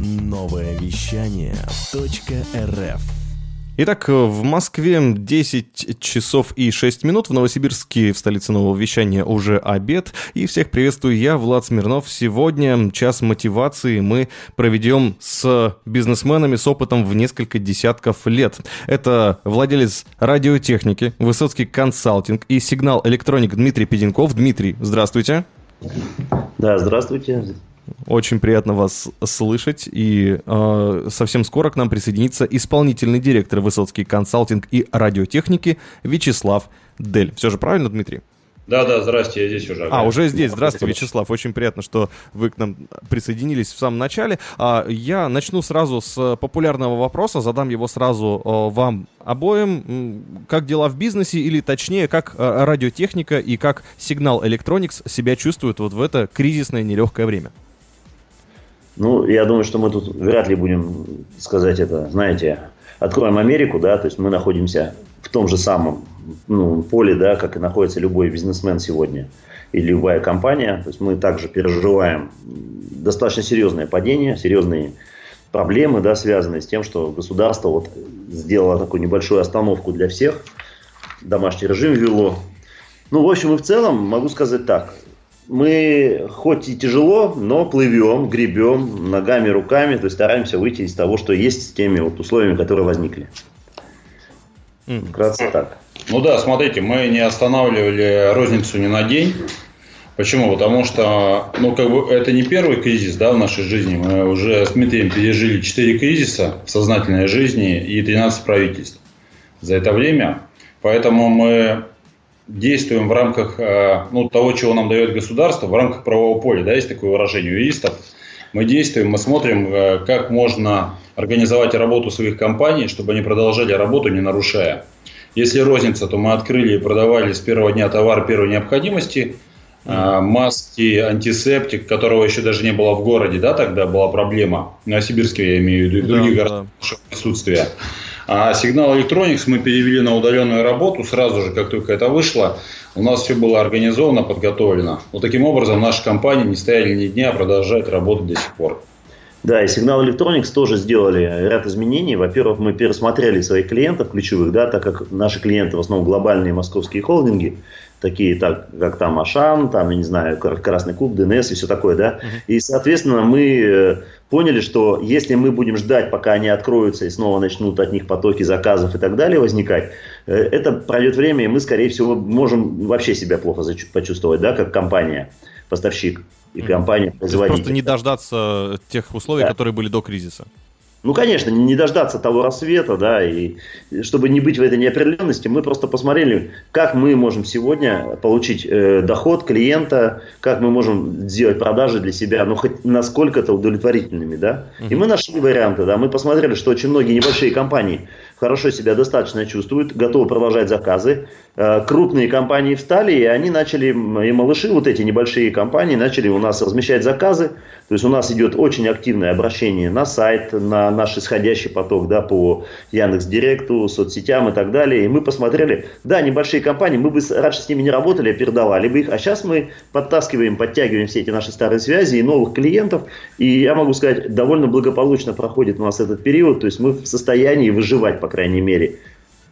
Новое вещание .рф Итак, в Москве 10 часов и 6 минут, в Новосибирске, в столице нового вещания, уже обед. И всех приветствую я, Влад Смирнов. Сегодня час мотивации мы проведем с бизнесменами с опытом в несколько десятков лет. Это владелец радиотехники, Высоцкий консалтинг и сигнал электроник Дмитрий Педенков. Дмитрий, здравствуйте. Да, здравствуйте. Очень приятно вас слышать. И э, совсем скоро к нам присоединится исполнительный директор Высоцкий консалтинг и радиотехники Вячеслав Дель. Все же правильно, Дмитрий? Да, да, здрасте, я здесь уже. А, уже здесь. Здравствуйте, Вячеслав. Очень приятно, что вы к нам присоединились в самом начале. А, я начну сразу с популярного вопроса, задам его сразу э, вам обоим. Как дела в бизнесе, или точнее, как э, радиотехника и как сигнал Electronics себя чувствуют вот в это кризисное нелегкое время? Ну, я думаю, что мы тут вряд ли будем сказать это, знаете, откроем Америку, да, то есть мы находимся в том же самом ну, поле, да, как и находится любой бизнесмен сегодня и любая компания. То есть мы также переживаем достаточно серьезное падение, серьезные проблемы, да, связанные с тем, что государство вот сделало такую небольшую остановку для всех, домашний режим ввело. Ну, в общем и в целом могу сказать так мы хоть и тяжело, но плывем, гребем ногами, руками, то есть стараемся выйти из того, что есть с теми вот условиями, которые возникли. Вкратце так. Ну да, смотрите, мы не останавливали розницу ни на день. Почему? Потому что, ну, как бы это не первый кризис, да, в нашей жизни. Мы уже с Дмитрием пережили 4 кризиса в сознательной жизни и 13 правительств за это время. Поэтому мы действуем в рамках э, ну, того, чего нам дает государство, в рамках правового поля. Да, есть такое выражение юристов. Мы действуем, мы смотрим, э, как можно организовать работу своих компаний, чтобы они продолжали работу, не нарушая. Если розница, то мы открыли и продавали с первого дня товар первой необходимости, э, маски, антисептик, которого еще даже не было в городе, да, тогда была проблема. На Сибирске я имею в виду, и других да, городах да. присутствия. А сигнал Electronics мы перевели на удаленную работу сразу же, как только это вышло. У нас все было организовано, подготовлено. Вот таким образом наши компании не стояли ни дня, а продолжают работать до сих пор. Да, и Signal Electronics тоже сделали ряд изменений. Во-первых, мы пересмотрели своих клиентов ключевых, да, так как наши клиенты в основном глобальные московские холдинги, такие так, как там Ашан, там, я не знаю, Красный Куб, ДНС и все такое, да. И, соответственно, мы э, поняли, что если мы будем ждать, пока они откроются и снова начнут от них потоки заказов и так далее возникать, э, это пройдет время, и мы, скорее всего, можем вообще себя плохо почувствовать, да, как компания, поставщик и компания производитель. Просто не дождаться тех условий, да. которые были до кризиса. Ну, конечно, не дождаться того рассвета, да, и чтобы не быть в этой неопределенности, мы просто посмотрели, как мы можем сегодня получить э, доход клиента, как мы можем сделать продажи для себя, ну, хоть насколько-то удовлетворительными, да. Uh-huh. И мы нашли варианты, да, мы посмотрели, что очень многие небольшие компании хорошо себя достаточно чувствуют, готовы продолжать заказы. Э, крупные компании встали, и они начали, и малыши, вот эти небольшие компании, начали у нас размещать заказы. То есть у нас идет очень активное обращение на сайт, на наш исходящий поток да, по Яндекс Директу, соцсетям и так далее. И мы посмотрели, да, небольшие компании, мы бы раньше с ними не работали, а передавали бы их. А сейчас мы подтаскиваем, подтягиваем все эти наши старые связи и новых клиентов. И я могу сказать, довольно благополучно проходит у нас этот период. То есть мы в состоянии выживать, по крайней мере.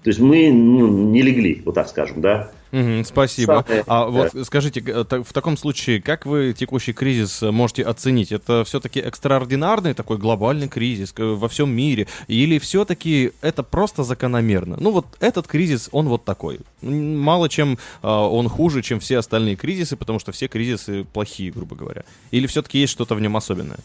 То есть мы ну, не легли, вот так скажем, да. Угу, спасибо. Самое, а да. вот скажите, в таком случае, как вы текущий кризис можете оценить? Это все-таки экстраординарный такой глобальный кризис во всем мире? Или все-таки это просто закономерно? Ну вот этот кризис, он вот такой. Мало чем а, он хуже, чем все остальные кризисы, потому что все кризисы плохие, грубо говоря. Или все-таки есть что-то в нем особенное?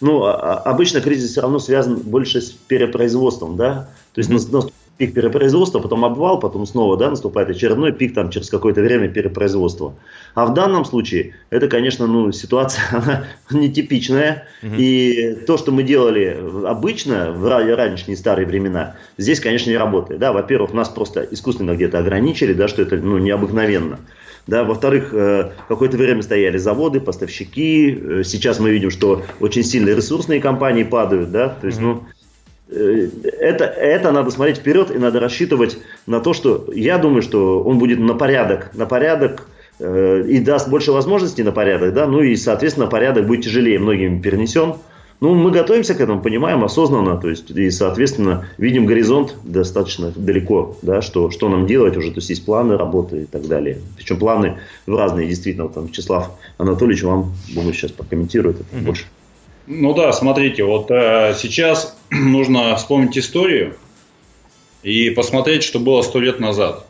Ну, а, а, обычно кризис все равно связан больше с перепроизводством, да? То есть mm-hmm пик перепроизводства, потом обвал, потом снова да, наступает очередной пик там, через какое-то время перепроизводства. А в данном случае это, конечно, ну, ситуация она нетипичная. Угу. И то, что мы делали обычно в ранние старые времена, здесь, конечно, не работает. Да, во-первых, нас просто искусственно где-то ограничили, да, что это ну, необыкновенно. Да, во-вторых, э, какое-то время стояли заводы, поставщики. Э, сейчас мы видим, что очень сильные ресурсные компании падают, да, то есть, ну, Э, это, это надо смотреть вперед и надо рассчитывать на то, что я думаю, что он будет на порядок, на порядок э, и даст больше возможностей на порядок, да, ну и, соответственно, порядок будет тяжелее многим перенесен, Ну, мы готовимся к этому, понимаем осознанно, то есть, и, соответственно, видим горизонт достаточно далеко, да, что, что нам делать уже, то есть, есть планы работы и так далее. Причем планы в разные, действительно, вот там Вячеслав Анатольевич вам, думаю, сейчас прокомментирует это mm-hmm. больше. Ну да, смотрите, вот э, сейчас нужно вспомнить историю и посмотреть, что было сто лет назад.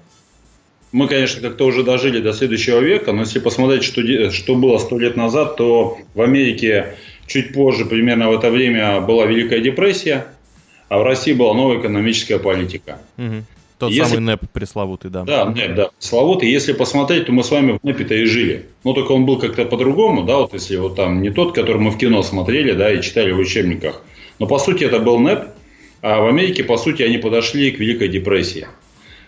Мы, конечно, как-то уже дожили до следующего века, но если посмотреть, что, что было сто лет назад, то в Америке Чуть позже, примерно в это время, была Великая депрессия, а в России была новая экономическая политика. Угу. Тот Если... самый НЭП пресловутый, да. Да, НЭП, да, пресловутый. Если посмотреть, то мы с вами в НЭПе-то и жили. Но только он был как-то по-другому, да, вот если вот там не тот, который мы в кино смотрели, да, и читали в учебниках. Но по сути это был НЭП, а в Америке, по сути, они подошли к Великой депрессии.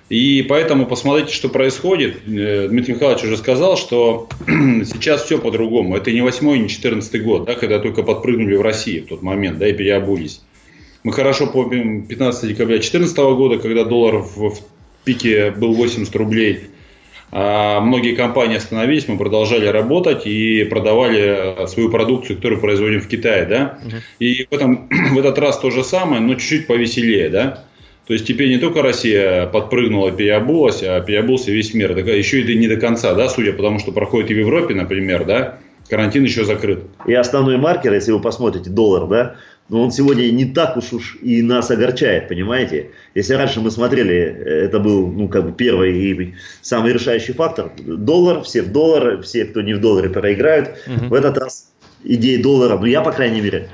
И поэтому посмотрите, что происходит. Э, Дмитрий Михайлович уже сказал, что сейчас все по-другому. Это не 8 не 14 год, да, когда только подпрыгнули в России в тот момент, да, и переобулись. Мы хорошо помним 15 декабря 2014 года, когда доллар в, в пике был 80 рублей. А многие компании остановились, мы продолжали работать и продавали свою продукцию, которую производим в Китае, да. Uh-huh. И в, этом, в этот раз то же самое, но чуть-чуть повеселее, да. То есть теперь не только Россия подпрыгнула, переобулась, а переобулся весь мир. Так, еще и не до конца, да, судя по тому, что проходит и в Европе, например, да, карантин еще закрыт. И основной маркер, если вы посмотрите, доллар, да, но он сегодня не так уж уж и нас огорчает, понимаете? Если раньше мы смотрели, это был, ну, как бы первый и самый решающий фактор, доллар, все в доллар, все, кто не в долларе, проиграют. Угу. В этот раз идея доллара, ну, я, по крайней мере,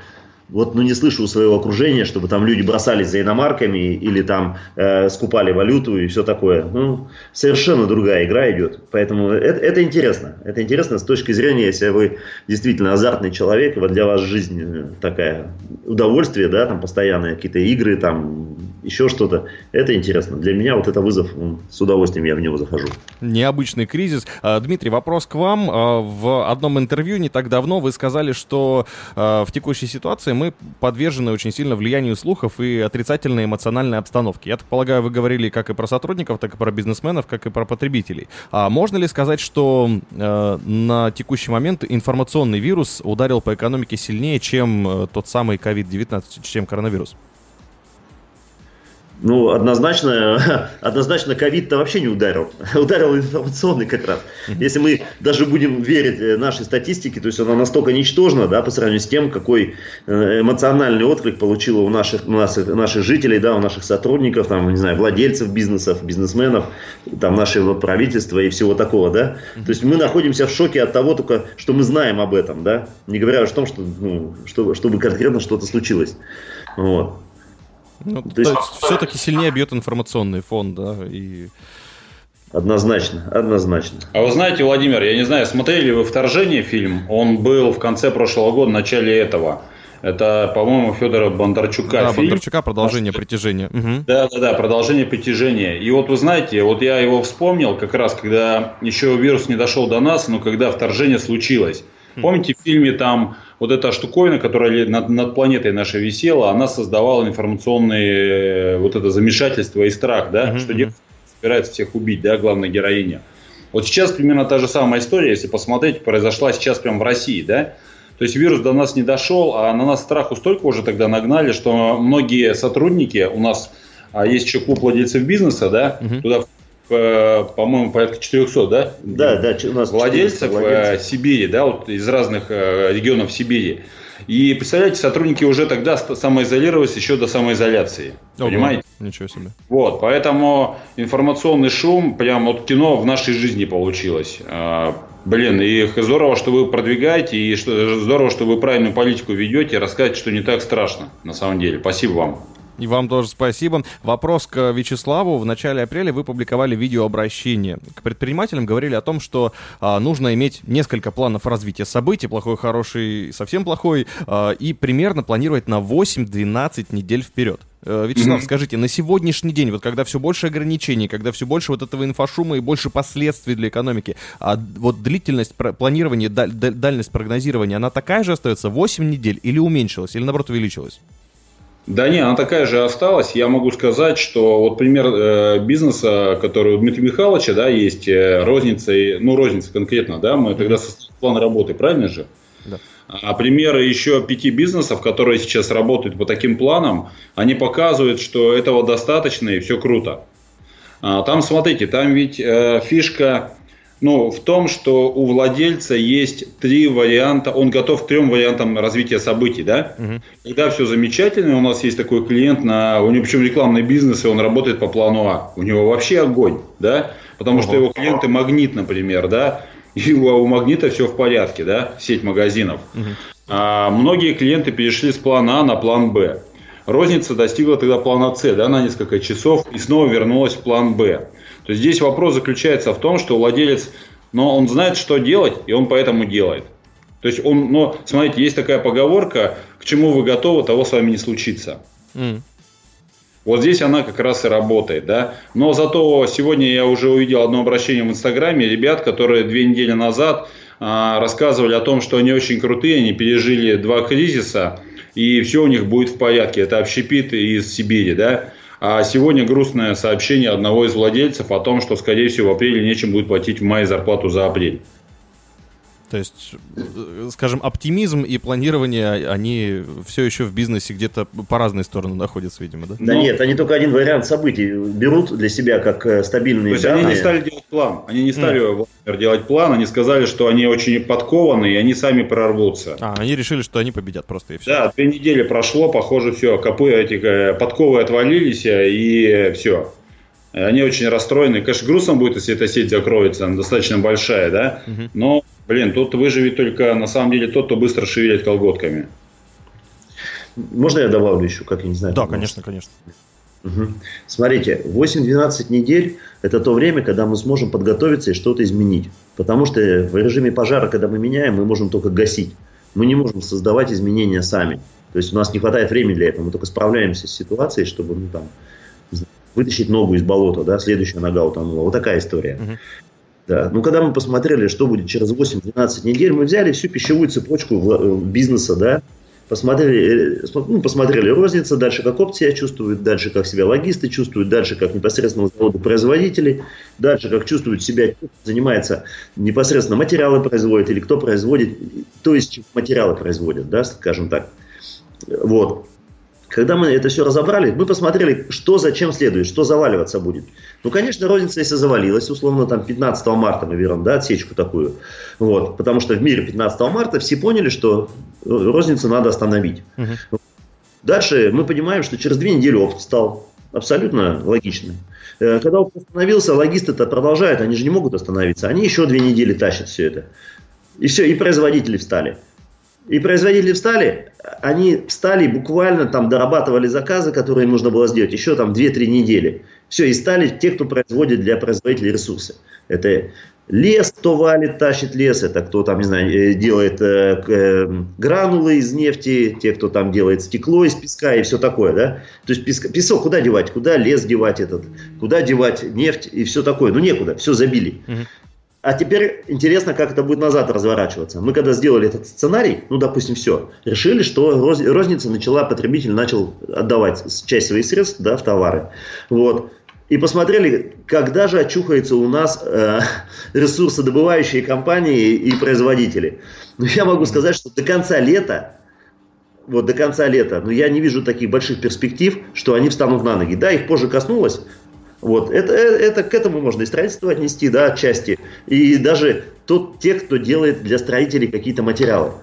вот ну, не слышу у своего окружения, чтобы там люди бросались за иномарками или там э, скупали валюту и все такое. Ну, совершенно другая игра идет. Поэтому это, это интересно. Это интересно с точки зрения, если вы действительно азартный человек, вот для вас жизнь э, такая удовольствие, да, там постоянные какие-то игры, там еще что-то. Это интересно. Для меня вот это вызов, с удовольствием я в него захожу. Необычный кризис. А, Дмитрий, вопрос к вам. А, в одном интервью не так давно вы сказали, что а, в текущей ситуации мы подвержены очень сильно влиянию слухов и отрицательной эмоциональной обстановки. Я так полагаю, вы говорили как и про сотрудников, так и про бизнесменов, как и про потребителей. А можно ли сказать, что э, на текущий момент информационный вирус ударил по экономике сильнее, чем э, тот самый COVID-19, чем коронавирус? Ну, однозначно, однозначно ковид-то вообще не ударил. Ударил информационный как раз. Если мы даже будем верить э, нашей статистике, то есть она настолько ничтожна, да, по сравнению с тем, какой э, эмоциональный отклик получила у наших, у наших, наших жителей, да, у наших сотрудников, там, не знаю, владельцев бизнесов, бизнесменов, там, нашего правительства и всего такого, да. То есть мы находимся в шоке от того только, что мы знаем об этом, да, не говоря о том, что, ну, что, чтобы конкретно что-то случилось. Вот. Ну, то, то есть, есть все-таки сильнее бьет информационный фон, да, и... Однозначно, однозначно. А вы знаете, Владимир, я не знаю, смотрели вы «Вторжение» фильм? Он был в конце прошлого года, в начале этого. Это, по-моему, Федора Бондарчука. Да, фильм. Бондарчука «Продолжение притяжения». Угу. Да, да, да, «Продолжение притяжения». И вот вы знаете, вот я его вспомнил как раз, когда еще вирус не дошел до нас, но когда вторжение случилось. Хм. Помните, в фильме там вот эта штуковина, которая над, над планетой нашей висела, она создавала информационные э, вот это замешательство и страх, да, mm-hmm. что девушка собирается всех убить, да, главная героиня. Вот сейчас примерно та же самая история, если посмотреть, произошла сейчас прямо в России, да. То есть вирус до нас не дошел, а на нас страху столько уже тогда нагнали, что многие сотрудники, у нас а есть еще клуб владельцев бизнеса, да, угу. туда по-моему, порядка 400, да? Да, да, у нас владельцев, э, владельцев. Сибири, да, вот из разных э, регионов Сибири. И представляете, сотрудники уже тогда самоизолировались еще до самоизоляции. Ого, понимаете? Ничего себе. Вот, поэтому информационный шум, прям вот кино в нашей жизни получилось. А, блин, и здорово, что вы продвигаете, и что, здорово, что вы правильную политику ведете, рассказываете, что не так страшно, на самом деле. Спасибо вам. И вам тоже спасибо. Вопрос к Вячеславу. В начале апреля вы публиковали видеообращение. К предпринимателям говорили о том, что а, нужно иметь несколько планов развития событий, плохой, хороший, совсем плохой, а, и примерно планировать на 8-12 недель вперед. Э, Вячеслав, mm-hmm. скажите, на сегодняшний день, вот когда все больше ограничений, когда все больше вот этого инфошума и больше последствий для экономики, а вот длительность планирования, даль, дальность прогнозирования, она такая же остается 8 недель или уменьшилась, или наоборот увеличилась? Да не, она такая же осталась. Я могу сказать, что вот пример э, бизнеса, который у Дмитрия Михайловича, да, есть э, розница, ну, розница конкретно, да, мы тогда составили план работы, правильно же? Да. А примеры еще пяти бизнесов, которые сейчас работают по таким планам, они показывают, что этого достаточно и все круто. А, там, смотрите, там ведь э, фишка ну, в том, что у владельца есть три варианта, он готов к трем вариантам развития событий, да? Угу. Когда все замечательно, у нас есть такой клиент, на, у него причем рекламный бизнес, и он работает по плану А. У него вообще огонь, да? Потому угу. что его клиенты магнит, например, да? И у, у магнита все в порядке, да? Сеть магазинов. Угу. А многие клиенты перешли с плана А на план Б. Розница достигла тогда плана С, да, на несколько часов и снова вернулась в план Б. То есть здесь вопрос заключается в том, что владелец, но он знает, что делать, и он поэтому делает. То есть он, но смотрите, есть такая поговорка, к чему вы готовы, того с вами не случится. Mm. Вот здесь она как раз и работает, да. Но зато сегодня я уже увидел одно обращение в Инстаграме ребят, которые две недели назад а, рассказывали о том, что они очень крутые, они пережили два кризиса, и все у них будет в порядке. Это общепит из Сибири, да. А сегодня грустное сообщение одного из владельцев о том, что, скорее всего, в апреле нечем будет платить в мае зарплату за апрель. То есть, э, скажем, оптимизм и планирование, они все еще в бизнесе где-то по разные стороны находятся, видимо, да? Да Но... нет, они только один вариант событий берут для себя как э, стабильные То есть данные. они не стали делать план, они не стали mm. делать план, они сказали, что они очень подкованы и они сами прорвутся. А, они решили, что они победят просто и все. Да, две недели прошло, похоже, все, копы эти, э, подковы отвалились и все. Они очень расстроены. Конечно, грустно будет, если эта сеть закроется, она достаточно большая, да, угу. но Блин, тут выживет только на самом деле тот, кто быстро шевелит колготками. Можно я добавлю еще, как я не знаю? Да, конечно, конечно. Угу. Смотрите, 8-12 недель – это то время, когда мы сможем подготовиться и что-то изменить. Потому что в режиме пожара, когда мы меняем, мы можем только гасить. Мы не можем создавать изменения сами. То есть у нас не хватает времени для этого. Мы только справляемся с ситуацией, чтобы ну, там, вытащить ногу из болота, да, следующая нога утонула. Вот такая история. Угу. Да. Ну, когда мы посмотрели, что будет через 8-12 недель, мы взяли всю пищевую цепочку э, бизнеса, да, посмотрели, э, ну, посмотрели розница, дальше как опция чувствуют, дальше как себя логисты чувствуют, дальше как непосредственно заводы производители, дальше как чувствуют себя, кто занимается непосредственно материалы производит или кто производит, то есть материалы производят, да, скажем так. Вот. Когда мы это все разобрали, мы посмотрели, что зачем следует, что заваливаться будет. Ну, конечно, розница, если завалилась, условно, там 15 марта мы берем, да, отсечку такую. Вот, потому что в мире 15 марта все поняли, что розницу надо остановить. Угу. Дальше мы понимаем, что через две недели опыт стал абсолютно логичным. Э, когда опыт остановился, логисты это продолжают, они же не могут остановиться. Они еще две недели тащат все это. И все, и производители встали. И производители встали, они встали буквально там дорабатывали заказы, которые нужно было сделать, еще там 2-3 недели. Все, и стали те, кто производит для производителей ресурсы. Это лес, кто валит, тащит лес, это кто там, не знаю, э, делает э, э, гранулы из нефти, те, кто там делает стекло из песка и все такое, да. То есть песк, песок куда девать, куда лес девать этот, куда девать нефть и все такое. Ну некуда, все забили. Угу. А теперь интересно, как это будет назад разворачиваться. Мы когда сделали этот сценарий, ну, допустим, все, решили, что розница начала, потребитель начал отдавать часть своих средств да, в товары. Вот. И посмотрели, когда же очухаются у нас э, ресурсодобывающие компании и производители. Ну, я могу сказать, что до конца лета, вот до конца лета, но я не вижу таких больших перспектив, что они встанут на ноги. Да, их позже коснулось, вот. Это, э, это к этому можно и строительство отнести, да, отчасти. И даже тот, те, кто делает для строителей какие-то материалы.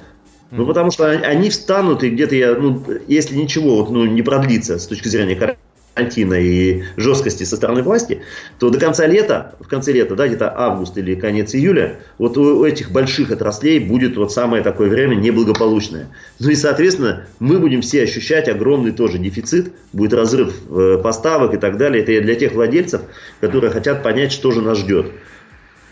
Ну, потому что они встанут, и где-то я, ну, если ничего вот, ну, не продлится с точки зрения карантина и жесткости со стороны власти, то до конца лета, в конце лета, да, где-то август или конец июля, вот у этих больших отраслей будет вот самое такое время неблагополучное. Ну и, соответственно, мы будем все ощущать огромный тоже дефицит, будет разрыв э, поставок и так далее. Это для тех владельцев, которые хотят понять, что же нас ждет.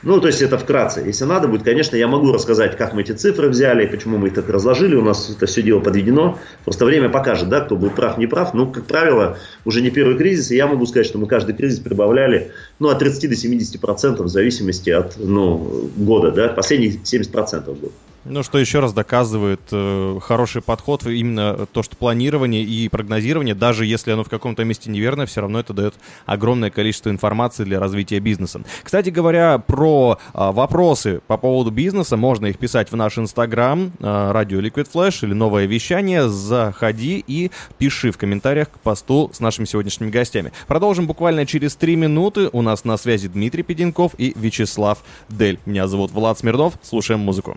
Ну, то есть это вкратце. Если надо будет, конечно, я могу рассказать, как мы эти цифры взяли, почему мы их так разложили. У нас это все дело подведено. Просто время покажет, да, кто будет прав, не прав. Ну, как правило, уже не первый кризис, и я могу сказать, что мы каждый кризис прибавляли ну, от 30 до 70 процентов в зависимости от ну, года, да, последних 70 процентов был. Ну, что еще раз доказывает э, хороший подход, именно то, что планирование и прогнозирование, даже если оно в каком-то месте неверно, все равно это дает огромное количество информации для развития бизнеса. Кстати говоря, про э, вопросы по поводу бизнеса, можно их писать в наш инстаграм, э, Liquid Flash или новое вещание. Заходи и пиши в комментариях к посту с нашими сегодняшними гостями. Продолжим буквально через три минуты. У нас на связи Дмитрий Педенков и Вячеслав Дель. Меня зовут Влад Смирнов. Слушаем музыку.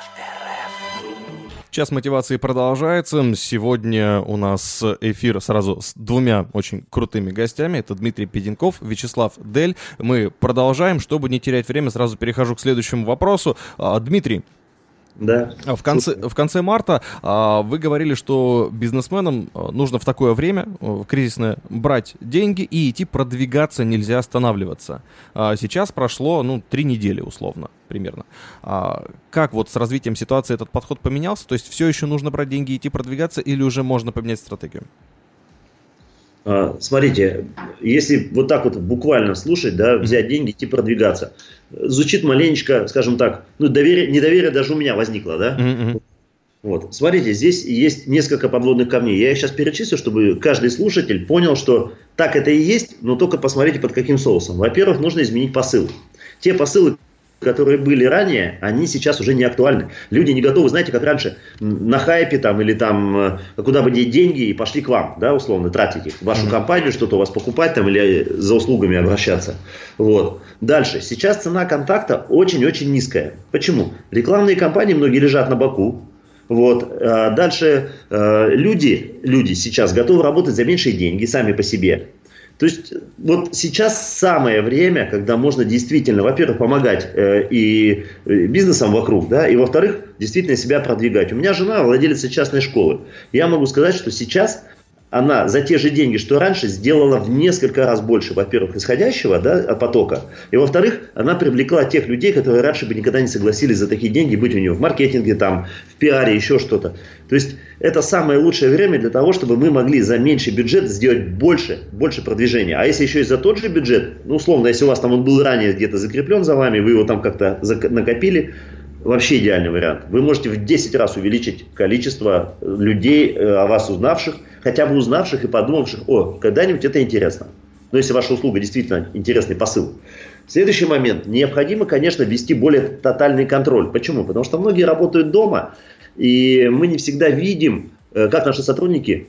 Час мотивации продолжается. Сегодня у нас эфир сразу с двумя очень крутыми гостями. Это Дмитрий Педенков, Вячеслав Дель. Мы продолжаем. Чтобы не терять время, сразу перехожу к следующему вопросу. А, Дмитрий, да. В конце, в конце марта а, вы говорили, что бизнесменам а, нужно в такое время, в кризисное, брать деньги и идти продвигаться, нельзя останавливаться. А сейчас прошло, ну, три недели условно, примерно. А, как вот с развитием ситуации этот подход поменялся? То есть все еще нужно брать деньги и идти продвигаться или уже можно поменять стратегию? А, смотрите, если вот так вот буквально слушать, да, взять деньги, идти продвигаться, звучит маленечко, скажем так, ну, доверие, недоверие даже у меня возникло, да? Mm-hmm. Вот. Смотрите, здесь есть несколько подводных камней. Я их сейчас перечислю, чтобы каждый слушатель понял, что так это и есть, но только посмотрите под каким соусом. Во-первых, нужно изменить посыл. Те посылы, которые были ранее, они сейчас уже не актуальны. Люди не готовы, знаете, как раньше, на хайпе там или там э, куда бы деть деньги и пошли к вам, да, условно, тратить их, вашу mm-hmm. компанию, что-то у вас покупать там или за услугами обращаться. Вот. Дальше. Сейчас цена контакта очень-очень низкая. Почему? Рекламные кампании многие лежат на боку, вот. А дальше э, люди, люди сейчас готовы работать за меньшие деньги сами по себе. То есть вот сейчас самое время, когда можно действительно, во-первых, помогать э, и э, бизнесам вокруг, да, и во-вторых, действительно себя продвигать. У меня жена владелица частной школы. Я могу сказать, что сейчас она за те же деньги, что раньше, сделала в несколько раз больше, во-первых, исходящего да, потока, и во-вторых, она привлекла тех людей, которые раньше бы никогда не согласились за такие деньги быть у нее в маркетинге, там, в пиаре, еще что-то. То есть это самое лучшее время для того, чтобы мы могли за меньший бюджет сделать больше, больше продвижения. А если еще и за тот же бюджет, ну, условно, если у вас там он был ранее где-то закреплен за вами, вы его там как-то накопили, вообще идеальный вариант. Вы можете в 10 раз увеличить количество людей, э, о вас узнавших, хотя бы узнавших и подумавших, о, когда-нибудь это интересно. Но если ваша услуга действительно интересный посыл. Следующий момент. Необходимо, конечно, ввести более тотальный контроль. Почему? Потому что многие работают дома, и мы не всегда видим, э, как наши сотрудники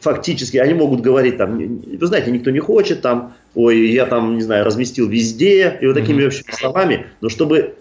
фактически, они могут говорить там, вы знаете, никто не хочет там, ой, я там, не знаю, разместил везде, и вот такими mm-hmm. общими словами, но чтобы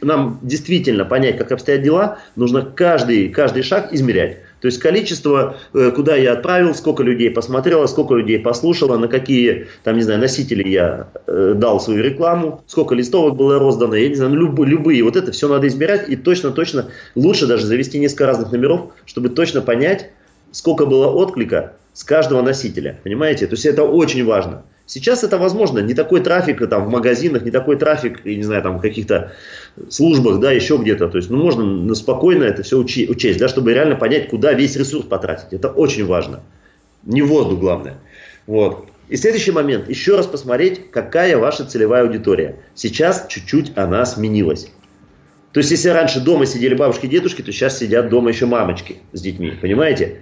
нам действительно понять, как обстоят дела, нужно каждый, каждый шаг измерять. То есть количество, э, куда я отправил, сколько людей посмотрело, сколько людей послушало, на какие, там, не знаю, носители я э, дал свою рекламу, сколько листовок было роздано, я не знаю, ну, любые, любые. Вот это все надо измерять и точно-точно лучше даже завести несколько разных номеров, чтобы точно понять, сколько было отклика с каждого носителя. Понимаете? То есть это очень важно. Сейчас это возможно, не такой трафик там в магазинах, не такой трафик, я не знаю, там в каких-то службах, да, еще где-то. То есть, ну, можно спокойно это все учесть, да, чтобы реально понять, куда весь ресурс потратить. Это очень важно. Не воду главное. Вот. И следующий момент. Еще раз посмотреть, какая ваша целевая аудитория. Сейчас чуть-чуть она сменилась. То есть, если раньше дома сидели бабушки и дедушки, то сейчас сидят дома еще мамочки с детьми. Понимаете?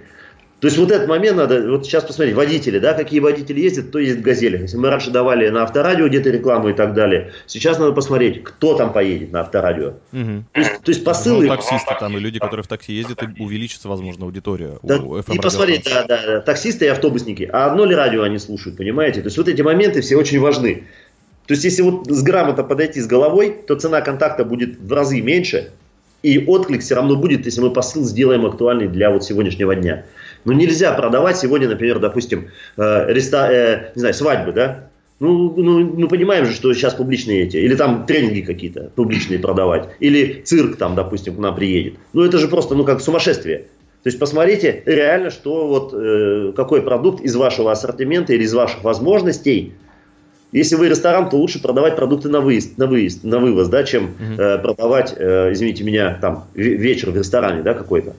То есть вот этот момент надо, вот сейчас посмотреть, водители, да, какие водители ездят, кто ездит в газелях. Если мы раньше давали на авторадио где-то рекламу и так далее, сейчас надо посмотреть, кто там поедет на авторадио. Угу. То, есть, то есть посылы... Ну, таксисты там и люди, которые в такси ездят, и увеличится, возможно, аудитория. Да, у и посмотреть, да, да, да, таксисты и автобусники. А одно ли радио они слушают, понимаете? То есть вот эти моменты все очень важны. То есть если вот с грамотно подойти с головой, то цена контакта будет в разы меньше, и отклик все равно будет, если мы посыл сделаем актуальный для вот сегодняшнего дня. Но нельзя продавать сегодня, например, допустим, э, реста, э, не знаю, свадьбы, да? Ну, ну, мы понимаем же, что сейчас публичные эти, или там тренинги какие-то публичные продавать, или цирк там, допустим, к нам приедет. Ну, это же просто, ну, как сумасшествие. То есть посмотрите реально, что вот, э, какой продукт из вашего ассортимента или из ваших возможностей Если вы ресторан, то лучше продавать продукты на выезд, на выезд, на вывоз, да, чем э, продавать, э, извините меня, там вечер в ресторане, да, какой-то.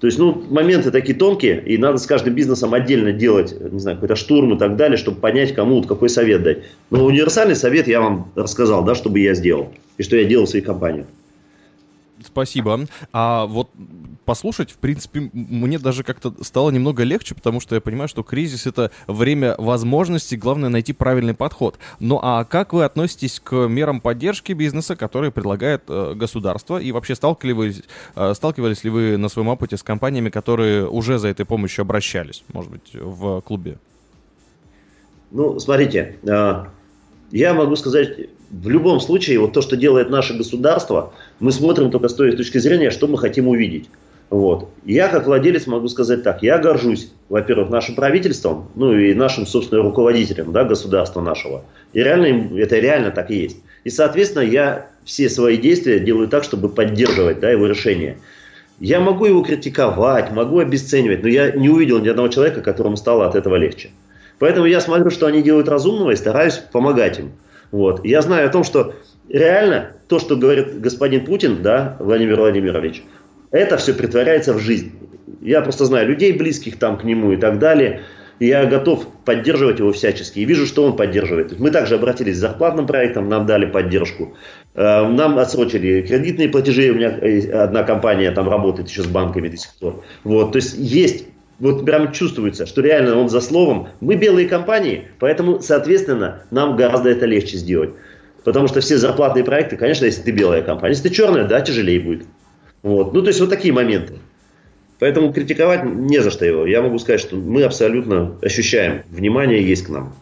То есть, ну, моменты такие тонкие, и надо с каждым бизнесом отдельно делать, не знаю, какой-то штурм и так далее, чтобы понять, кому вот какой совет дать. Но универсальный совет я вам рассказал, да, чтобы я сделал, и что я делал в своей компании. Спасибо. А вот послушать, в принципе, мне даже как-то стало немного легче, потому что я понимаю, что кризис — это время возможностей, главное — найти правильный подход. Ну а как вы относитесь к мерам поддержки бизнеса, которые предлагает э, государство? И вообще сталкивались, э, сталкивались ли вы на своем опыте с компаниями, которые уже за этой помощью обращались, может быть, в клубе? Ну, смотрите, э, я могу сказать, в любом случае, вот то, что делает наше государство, мы смотрим только с той точки зрения, что мы хотим увидеть. Вот. Я, как владелец, могу сказать так. Я горжусь, во-первых, нашим правительством, ну и нашим, собственно, руководителем да, государства нашего. И реально, это реально так и есть. И, соответственно, я все свои действия делаю так, чтобы поддерживать да, его решение. Я могу его критиковать, могу обесценивать, но я не увидел ни одного человека, которому стало от этого легче. Поэтому я смотрю, что они делают разумного и стараюсь помогать им. Вот. Я знаю о том, что реально то, что говорит господин Путин, да, Владимир Владимирович, это все притворяется в жизнь. Я просто знаю людей близких там к нему и так далее. Я готов поддерживать его всячески. И вижу, что он поддерживает. Мы также обратились с зарплатным проектом, нам дали поддержку. Э, нам отсрочили кредитные платежи. У меня э, одна компания там работает еще с банками до сих пор. Вот, то есть есть вот прям чувствуется, что реально он за словом. Мы белые компании, поэтому, соответственно, нам гораздо это легче сделать. Потому что все зарплатные проекты, конечно, если ты белая компания. Если ты черная, да, тяжелее будет. Вот. Ну, то есть вот такие моменты. Поэтому критиковать не за что его. Я могу сказать, что мы абсолютно ощущаем, внимание есть к нам.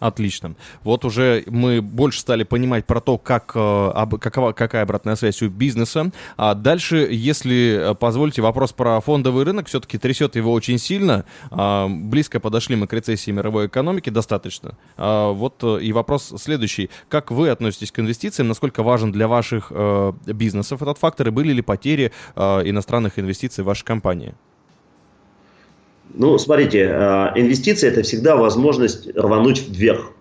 Отлично. Вот уже мы больше стали понимать про то, как, э, какова, какая обратная связь у бизнеса. А дальше, если э, позволите, вопрос про фондовый рынок. Все-таки трясет его очень сильно. А, близко подошли мы к рецессии мировой экономики достаточно. А, вот э, и вопрос следующий. Как вы относитесь к инвестициям? Насколько важен для ваших бизнесов этот фактор? И были ли потери иностранных инвестиций в вашей компании? Ну, смотрите, а, инвестиции – это всегда возможность рвануть вверх.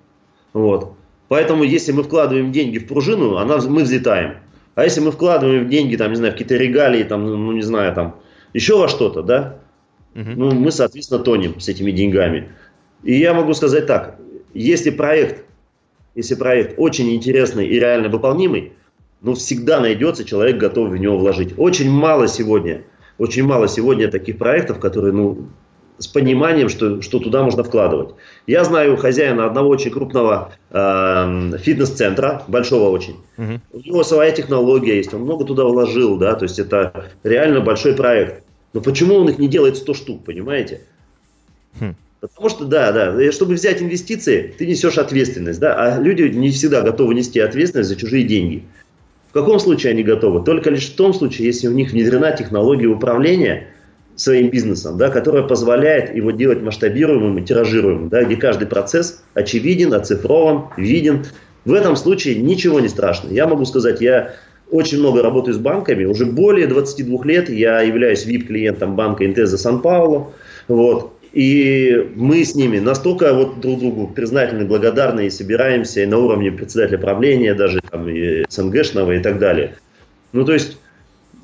Вот. Поэтому, если мы вкладываем деньги в пружину, она, мы взлетаем. А если мы вкладываем деньги, там, не знаю, в какие-то регалии, там, ну, не знаю, там, еще во что-то, да, угу. ну, мы, соответственно, тонем с этими деньгами. И я могу сказать так, если проект, если проект очень интересный и реально выполнимый, ну, всегда найдется человек, готовый в него вложить. Очень мало сегодня, очень мало сегодня таких проектов, которые, ну, с пониманием, что, что туда можно вкладывать. Я знаю хозяина одного очень крупного э, фитнес-центра, большого очень. Угу. У него своя технология есть, он много туда вложил, да, то есть это реально большой проект. Но почему он их не делает 100 штук, понимаете? Хм. Потому что, да, да, чтобы взять инвестиции, ты несешь ответственность, да, а люди не всегда готовы нести ответственность за чужие деньги. В каком случае они готовы? Только лишь в том случае, если у них внедрена технология управления – своим бизнесом, да, которая позволяет его делать масштабируемым и тиражируемым, да, где каждый процесс очевиден, оцифрован, виден. В этом случае ничего не страшно. Я могу сказать, я очень много работаю с банками, уже более 22 лет я являюсь VIP-клиентом банка Интеза Сан-Пауло, вот, и мы с ними настолько вот друг другу признательны, благодарны и собираемся и на уровне председателя правления, даже там, и СНГшного и так далее. Ну, то есть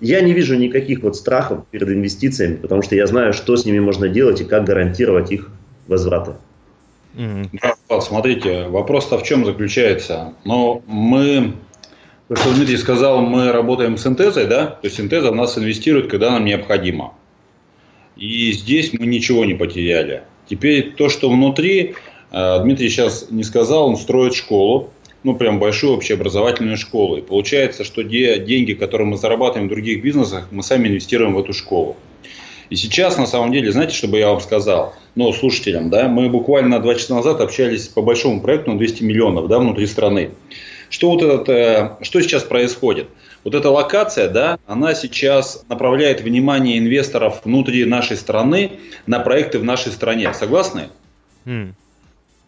я не вижу никаких вот страхов перед инвестициями, потому что я знаю, что с ними можно делать и как гарантировать их возвраты. Да, смотрите, вопрос-то в чем заключается? Но мы, то, что Дмитрий сказал, мы работаем с синтезой, да? То есть синтеза в нас инвестирует, когда нам необходимо. И здесь мы ничего не потеряли. Теперь то, что внутри, э, Дмитрий сейчас не сказал, он строит школу, ну, прям большую общеобразовательную школу. И получается, что де, деньги, которые мы зарабатываем в других бизнесах, мы сами инвестируем в эту школу. И сейчас, на самом деле, знаете, что бы я вам сказал? Ну, слушателям, да, мы буквально два часа назад общались по большому проекту на 200 миллионов, да, внутри страны. Что вот этот, э, что сейчас происходит? Вот эта локация, да, она сейчас направляет внимание инвесторов внутри нашей страны на проекты в нашей стране. Согласны? Mm.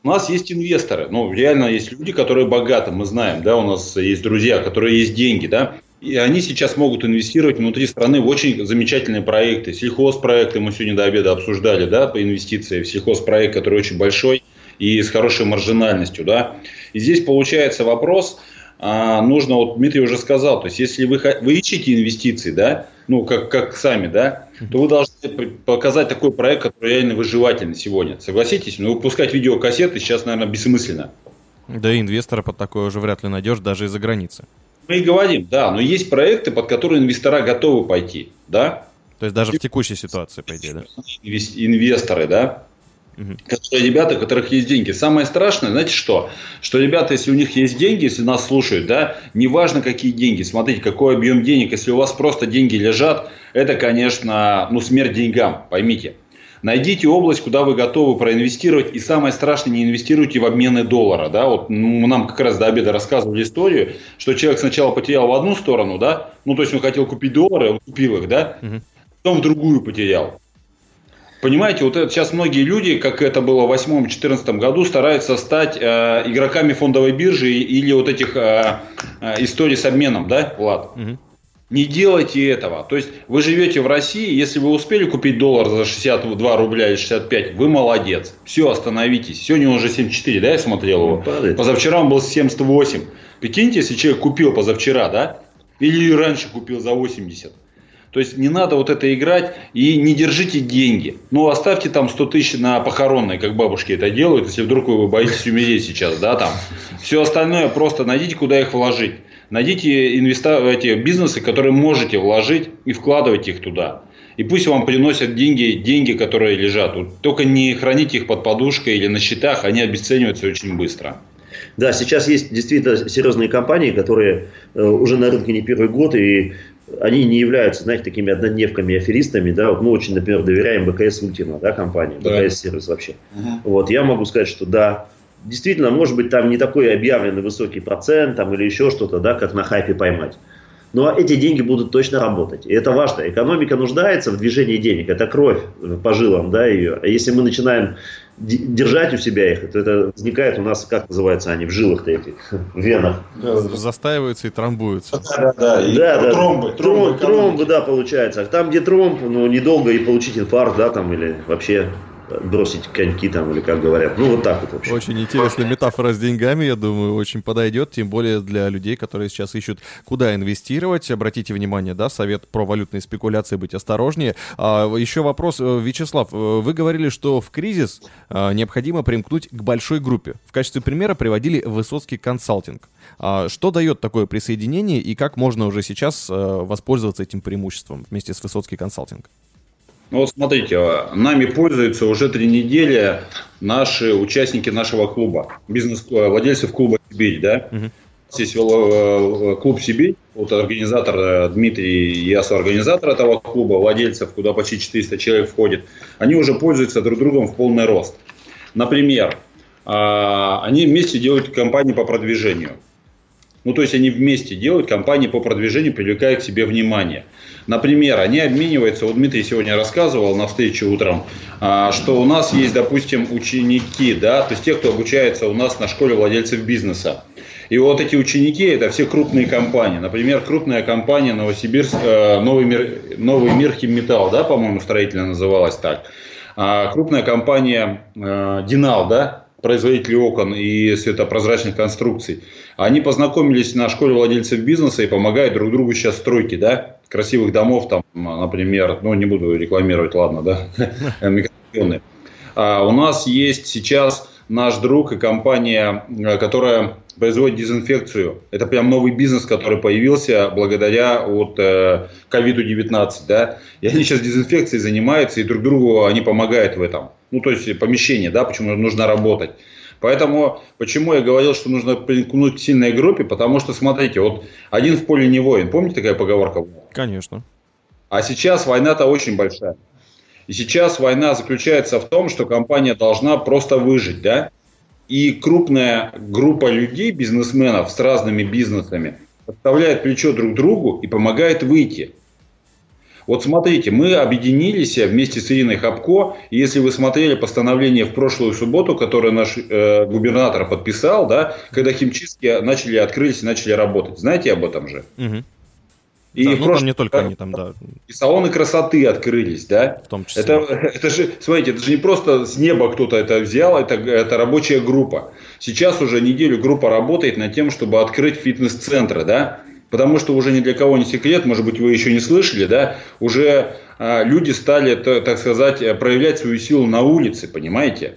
У нас есть инвесторы, ну, реально есть люди, которые богаты, мы знаем, да, у нас есть друзья, которые есть деньги, да, и они сейчас могут инвестировать внутри страны в очень замечательные проекты. Сельхозпроекты мы сегодня до обеда обсуждали, да, по инвестиции в сельхозпроект, который очень большой. и с хорошей маржинальностью, да. И здесь получается вопрос, а, нужно, вот Дмитрий уже сказал, то есть если вы, вы ищете инвестиции, да, ну, как, как сами, да, то вы должны показать такой проект, который реально выживательный сегодня. Согласитесь? Ну, выпускать видеокассеты сейчас, наверное, бессмысленно. Да и инвестора под такое уже вряд ли найдешь даже из-за границы. Мы и говорим, да, но есть проекты, под которые инвестора готовы пойти, да. То есть даже в текущей ситуации, по идее, да? Инвесторы, да, Угу. Которые ребята, у которых есть деньги. Самое страшное, знаете что? Что ребята, если у них есть деньги, если нас слушают, да, неважно какие деньги, смотрите, какой объем денег, если у вас просто деньги лежат, это, конечно, ну, смерть деньгам, поймите. Найдите область, куда вы готовы проинвестировать. И самое страшное, не инвестируйте в обмены доллара. Да? Вот ну, нам как раз до обеда рассказывали историю, что человек сначала потерял в одну сторону, да, ну то есть он хотел купить доллары, он купил их, да, угу. потом в другую потерял. Понимаете, вот это сейчас многие люди, как это было в 2008-2014 году, стараются стать э, игроками фондовой биржи или вот этих э, э, историй с обменом, да, Влад? Угу. Не делайте этого. То есть вы живете в России, если вы успели купить доллар за 62 рубля или 65, вы молодец. Все, остановитесь. Сегодня он уже 74, да, я смотрел его? Ну, позавчера он был 78. Прикиньте, если человек купил позавчера, да? Или раньше купил за 80. То есть не надо вот это играть и не держите деньги. Ну, оставьте там 100 тысяч на похоронной, как бабушки это делают, если вдруг вы боитесь умереть сейчас, да, там. Все остальное просто найдите, куда их вложить. Найдите инвеста... эти бизнесы, которые можете вложить и вкладывайте их туда. И пусть вам приносят деньги, деньги, которые лежат. Только не храните их под подушкой или на счетах, они обесцениваются очень быстро. Да, сейчас есть действительно серьезные компании, которые э, уже на рынке не первый год, и они не являются, знаете, такими однодневками, аферистами, да, вот мы очень, например, доверяем БКС Ультима, да, компании, да. БКС сервис вообще. Угу. Вот, я могу сказать, что да, действительно, может быть, там не такой объявленный высокий процент, там, или еще что-то, да, как на хайпе поймать. Но эти деньги будут точно работать. И это важно. Экономика нуждается в движении денег. Это кровь по жилам, да, ее. А если мы начинаем держать у себя их, то это возникает у нас, как называется они, в жилах-то этих, в венах. Застаиваются и тромбуются. Да, да, да. да, да. Тромбы, тромбы, тромбы, да, получается. А там, где тромб, ну, недолго и получить инфаркт, да, там, или вообще бросить коньки там, или как говорят. Ну, вот так вот вообще. Очень интересная метафора с деньгами, я думаю, очень подойдет, тем более для людей, которые сейчас ищут, куда инвестировать. Обратите внимание, да, совет про валютные спекуляции, быть осторожнее. А, еще вопрос, э, Вячеслав, э, вы говорили, что в кризис а, необходимо примкнуть к большой группе. В качестве примера приводили Высоцкий консалтинг. А, что дает такое присоединение и как можно уже сейчас а, воспользоваться этим преимуществом вместе с Высоцкий консалтинг? Ну вот смотрите, нами пользуются уже три недели наши участники нашего клуба, бизнес-владельцев клуба «Сибирь», да? Угу. Здесь э, клуб «Сибирь», вот организатор э, Дмитрий, я организатор этого клуба, владельцев, куда почти 400 человек входит, они уже пользуются друг другом в полный рост. Например, а, они вместе делают кампанию по продвижению. Ну, то есть они вместе делают кампании по продвижению, привлекая к себе внимание. Например, они обмениваются, вот Дмитрий сегодня рассказывал на встрече утром, а, что у нас есть, допустим, ученики, да, то есть те, кто обучается у нас на школе владельцев бизнеса. И вот эти ученики, это все крупные компании. Например, крупная компания Новосибирск, э, Новый мир, Новый мир Химметалл, да, по-моему, строительно называлась так. А крупная компания э, Динал, да, производители окон и светопрозрачных конструкций. Они познакомились на школе владельцев бизнеса и помогают друг другу сейчас стройки, да, красивых домов, там, например, ну, не буду рекламировать, ладно, да, микрорайоны. А у нас есть сейчас наш друг и компания, которая производит дезинфекцию. Это прям новый бизнес, который появился благодаря вот ковиду-19, э, да. И они сейчас дезинфекцией занимаются, и друг другу они помогают в этом. Ну, то есть помещение, да, почему нужно работать. Поэтому, почему я говорил, что нужно примкнуть к сильной группе, потому что, смотрите, вот один в поле не воин. Помните такая поговорка? Конечно. А сейчас война-то очень большая. И сейчас война заключается в том, что компания должна просто выжить, да? И крупная группа людей, бизнесменов с разными бизнесами, подставляет плечо друг другу и помогает выйти. Вот смотрите, мы объединились вместе с Ириной Хапко. И если вы смотрели постановление в прошлую субботу, которое наш э, губернатор подписал, да, когда химчистки начали открылись и начали работать. Знаете об этом же? Угу. И да, ну, там не только они там, да. И салоны красоты открылись, да? В том числе. Это, это же, смотрите, это же не просто с неба кто-то это взял, это, это рабочая группа. Сейчас уже неделю группа работает над тем, чтобы открыть фитнес-центры, да? Потому что уже ни для кого не секрет, может быть, вы еще не слышали, да? Уже а, люди стали, так сказать, проявлять свою силу на улице, понимаете?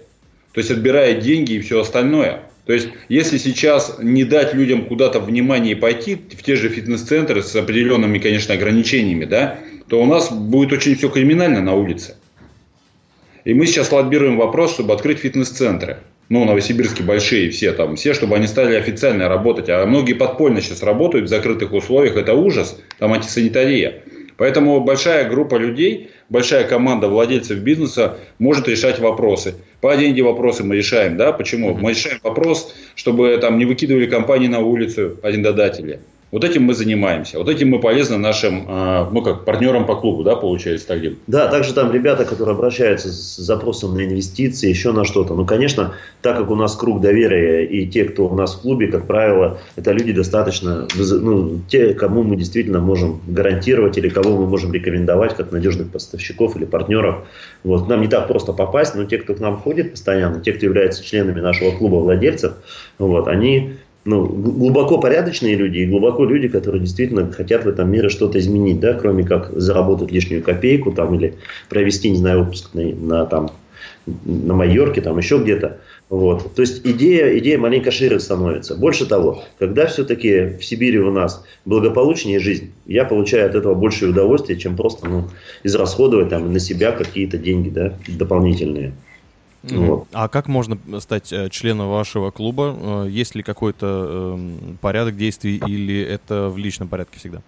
То есть отбирая деньги и все остальное. То есть, если сейчас не дать людям куда-то внимание пойти в те же фитнес-центры с определенными, конечно, ограничениями, да, то у нас будет очень все криминально на улице. И мы сейчас лоббируем вопрос, чтобы открыть фитнес-центры. Ну, новосибирские большие все там, все, чтобы они стали официально работать. А многие подпольно сейчас работают в закрытых условиях. Это ужас, там антисанитария. Поэтому большая группа людей, большая команда владельцев бизнеса может решать вопросы. По деньги вопросы мы решаем, да? Почему? Мы решаем вопрос, чтобы там не выкидывали компании на улицу арендодатели. Вот этим мы занимаемся. Вот этим мы полезны нашим, ну как, партнерам по клубу, да, получается, так Дим? Да, также там ребята, которые обращаются с запросом на инвестиции, еще на что-то. Ну, конечно, так как у нас круг доверия и те, кто у нас в клубе, как правило, это люди достаточно, ну, те, кому мы действительно можем гарантировать или кого мы можем рекомендовать как надежных поставщиков или партнеров. Вот. Нам не так просто попасть, но те, кто к нам ходит постоянно, те, кто является членами нашего клуба владельцев, вот, они ну, глубоко порядочные люди и глубоко люди, которые действительно хотят в этом мире что-то изменить, да, кроме как заработать лишнюю копейку там, или провести, не знаю, отпуск на, на, там, на Майорке, там еще где-то. Вот. То есть идея, идея маленько шире становится. Больше того, когда все-таки в Сибири у нас благополучнее жизнь, я получаю от этого большее удовольствие, чем просто ну, израсходовать там, на себя какие-то деньги да, дополнительные. Вот. А как можно стать э, членом вашего клуба? Э, есть ли какой-то э, порядок действий или это в личном порядке всегда?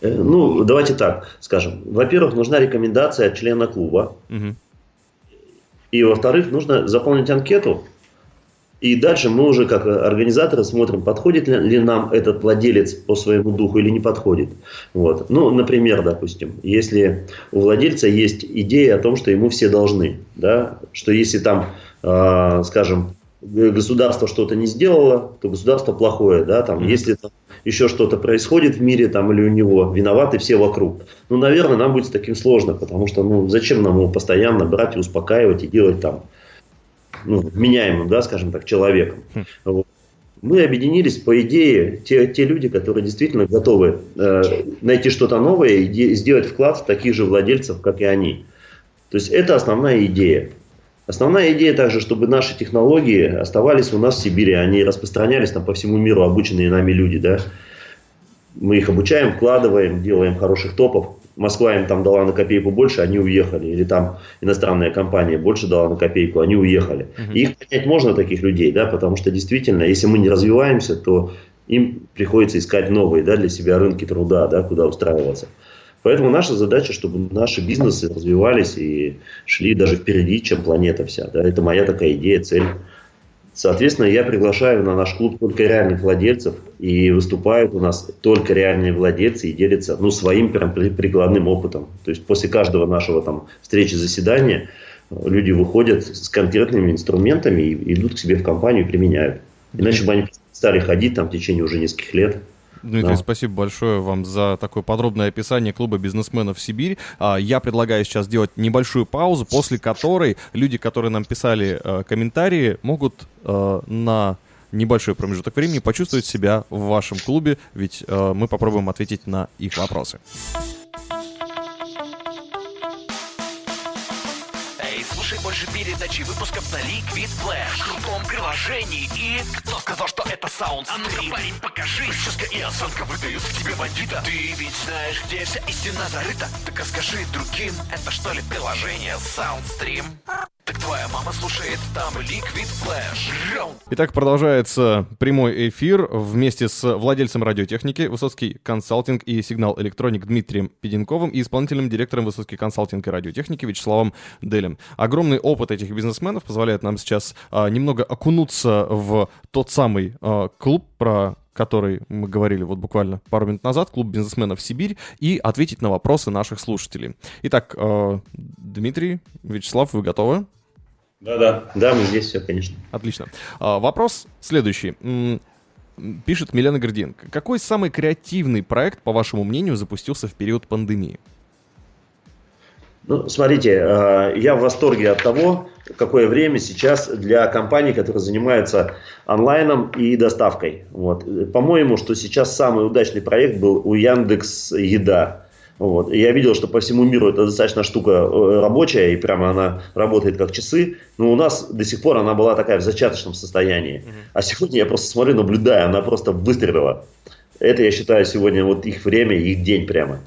Э, ну, давайте так скажем. Во-первых, нужна рекомендация от члена клуба. Mm-hmm. И во-вторых, нужно заполнить анкету и дальше мы уже как организаторы смотрим, подходит ли нам этот владелец по своему духу или не подходит. Вот. Ну, например, допустим, если у владельца есть идея о том, что ему все должны, да, что если там, э, скажем, государство что-то не сделало, то государство плохое, да, там, mm-hmm. если там еще что-то происходит в мире там или у него, виноваты все вокруг. Ну, наверное, нам будет с таким сложно, потому что, ну, зачем нам его постоянно брать и успокаивать и делать там ну, меняемым, да, скажем так, человеком. Хм. Вот. Мы объединились, по идее, те, те люди, которые действительно готовы э, найти что-то новое и сделать вклад в таких же владельцев, как и они. То есть это основная идея. Основная идея также, чтобы наши технологии оставались у нас в Сибири, они распространялись там по всему миру, обученные нами люди, да. Мы их обучаем, вкладываем, делаем хороших топов. Москва им там дала на копейку больше, они уехали. Или там иностранная компания больше дала на копейку, они уехали. Угу. И их понять можно, таких людей, да, потому что действительно, если мы не развиваемся, то им приходится искать новые да, для себя рынки труда, да, куда устраиваться. Поэтому наша задача, чтобы наши бизнесы развивались и шли даже впереди, чем планета вся. Да. Это моя такая идея, цель. Соответственно, я приглашаю на наш клуб только реальных владельцев, и выступают у нас только реальные владельцы и делятся ну, своим прям прикладным опытом. То есть после каждого нашего там, встречи, заседания э, люди выходят с конкретными инструментами и идут к себе в компанию и применяют. Иначе бы они стали ходить там в течение уже нескольких лет. Дмитрий, да. спасибо большое вам за такое подробное описание клуба бизнесменов Сибирь. А, я предлагаю сейчас сделать небольшую паузу, после которой люди, которые нам писали э, комментарии, могут э, на небольшой промежуток времени почувствовать себя в вашем клубе, ведь э, мы попробуем ответить на их вопросы. Передачи выпусков на Liquid Flash В крутом приложении и... Кто сказал, что это саунд А ну-ка, парень, покажи Прическа и осанка выдают к тебе бандита Ты ведь знаешь, где вся истина зарыта Так расскажи другим, это что ли приложение Soundstream? Так твоя мама слушает там Liquid Flash. Итак, продолжается прямой эфир вместе с владельцем радиотехники Высоцкий консалтинг и сигнал электроник Дмитрием Педенковым и исполнительным директором Высоцкий консалтинг и радиотехники Вячеславом Делем. Огромный опыт этих бизнесменов позволяет нам сейчас а, немного окунуться в тот самый а, клуб, про который мы говорили вот буквально пару минут назад, клуб бизнесменов Сибирь, и ответить на вопросы наших слушателей. Итак, э, Дмитрий, Вячеслав, вы готовы? Да-да. Да, мы здесь все, конечно. Отлично. А, вопрос следующий. пишет Милена Горденко. Какой самый креативный проект, по вашему мнению, запустился в период пандемии? Ну, смотрите, э, я в восторге от того, какое время сейчас для компаний, которые занимаются онлайном и доставкой. Вот. По-моему, что сейчас самый удачный проект был у Яндекс Еда. Вот. И я видел, что по всему миру это достаточно штука э, рабочая, и прямо она работает как часы. Но у нас до сих пор она была такая в зачаточном состоянии. А сегодня я просто смотрю, наблюдаю, она просто выстрелила. Это, я считаю, сегодня вот их время, их день прямо.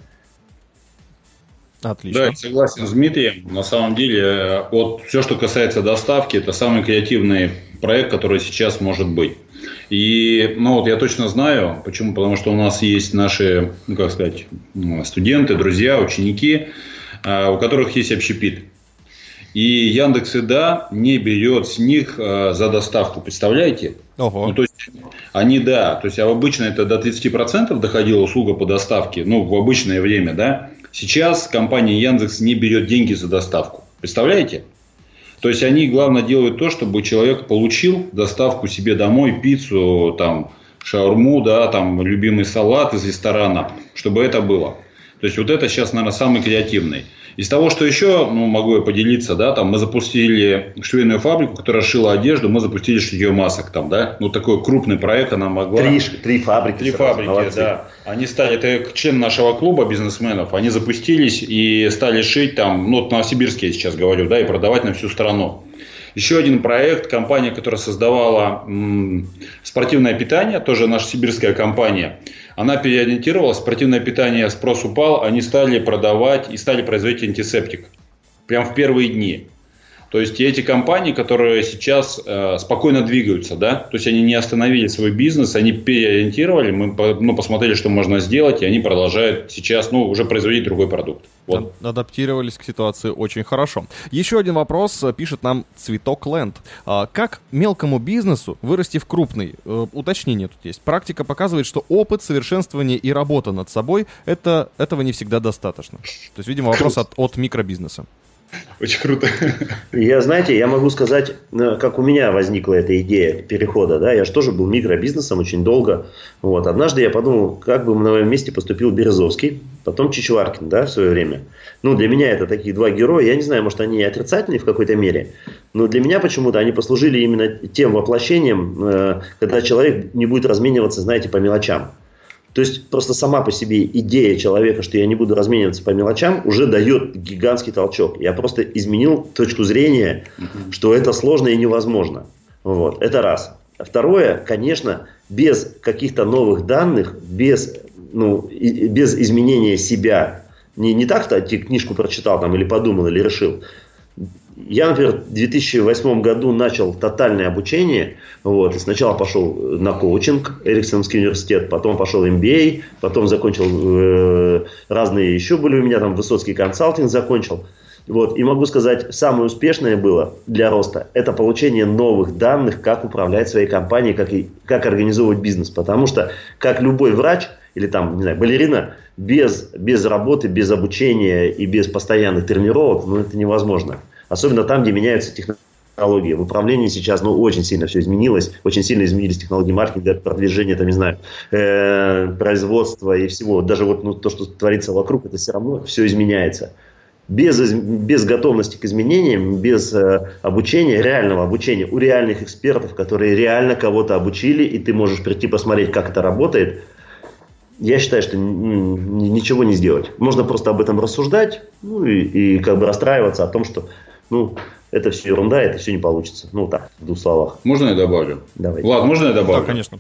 Отлично. Да, согласен с Дмитрием. На самом деле, вот все, что касается доставки, это самый креативный проект, который сейчас может быть. И, ну вот я точно знаю, почему, потому что у нас есть наши, ну как сказать, студенты, друзья, ученики, а, у которых есть общепит. И Яндекс Еда не берет с них а, за доставку, представляете? Ого. Ну, то есть, они, да, то есть, а обычно это до 30% доходила услуга по доставке, ну, в обычное время, да. Сейчас компания Яндекс не берет деньги за доставку. Представляете? То есть они, главное, делают то, чтобы человек получил доставку себе домой, пиццу, там, шаурму, да, там, любимый салат из ресторана, чтобы это было. То есть вот это сейчас, наверное, самый креативный. Из того, что еще, ну, могу я поделиться, да, там мы запустили швейную фабрику, которая шила одежду, мы запустили шитье масок там, да, ну, такой крупный проект она могла. Три, три фабрики. Три фабрики, молодцы. да. Они стали, это член нашего клуба бизнесменов, они запустились и стали шить там, ну, вот Новосибирске я сейчас говорю, да, и продавать на всю страну. Еще один проект, компания, которая создавала м, спортивное питание, тоже наша сибирская компания, она переориентировалась, спортивное питание, спрос упал, они стали продавать и стали производить антисептик. Прям в первые дни. То есть эти компании, которые сейчас э, спокойно двигаются, да, то есть они не остановили свой бизнес, они переориентировали, мы ну, посмотрели, что можно сделать, и они продолжают сейчас, ну, уже производить другой продукт. Вот. Адаптировались к ситуации очень хорошо. Еще один вопрос э, пишет нам Цветок Ленд. А, как мелкому бизнесу вырасти в крупный? Э, уточнение тут есть. Практика показывает, что опыт, совершенствование и работа над собой это, этого не всегда достаточно. То есть, видимо, вопрос от, от микробизнеса. Очень круто. Я, знаете, я могу сказать, э, как у меня возникла эта идея перехода. Да? Я же тоже был микробизнесом очень долго. Вот. Однажды я подумал, как бы на моем месте поступил Березовский, потом Чичваркин да, в свое время. Ну, для меня это такие два героя. Я не знаю, может, они отрицательные в какой-то мере, но для меня почему-то они послужили именно тем воплощением, э, когда человек не будет размениваться, знаете, по мелочам. То есть просто сама по себе идея человека, что я не буду размениваться по мелочам, уже дает гигантский толчок. Я просто изменил точку зрения, что это сложно и невозможно. Вот, это раз. Второе, конечно, без каких-то новых данных, без, ну, без изменения себя, не, не так, что ты книжку прочитал там, или подумал, или решил. Я, например, в 2008 году начал тотальное обучение. Вот, и сначала пошел на коучинг, Эриксонский университет, потом пошел MBA, потом закончил э, разные еще были у меня, там Высоцкий консалтинг закончил. Вот, и могу сказать, самое успешное было для роста – это получение новых данных, как управлять своей компанией, как, и, как организовывать бизнес. Потому что, как любой врач или там, не знаю, балерина, без, без работы, без обучения и без постоянных тренировок, ну, это невозможно. Особенно там, где меняются технологии. В управлении сейчас ну, очень сильно все изменилось. Очень сильно изменились технологии маркетинга, продвижения, там, не знаю, э, производства и всего. Даже вот ну, то, что творится вокруг, это все равно все изменяется. Без, без готовности к изменениям, без э, обучения, реального обучения у реальных экспертов, которые реально кого-то обучили, и ты можешь прийти посмотреть, как это работает, я считаю, что ничего не сделать. Можно просто об этом рассуждать ну, и, и как бы расстраиваться о том, что ну, это все ерунда, это все не получится. Ну, так, в двух словах. Можно я добавлю? Давай. Влад, можно я добавлю? Да, конечно.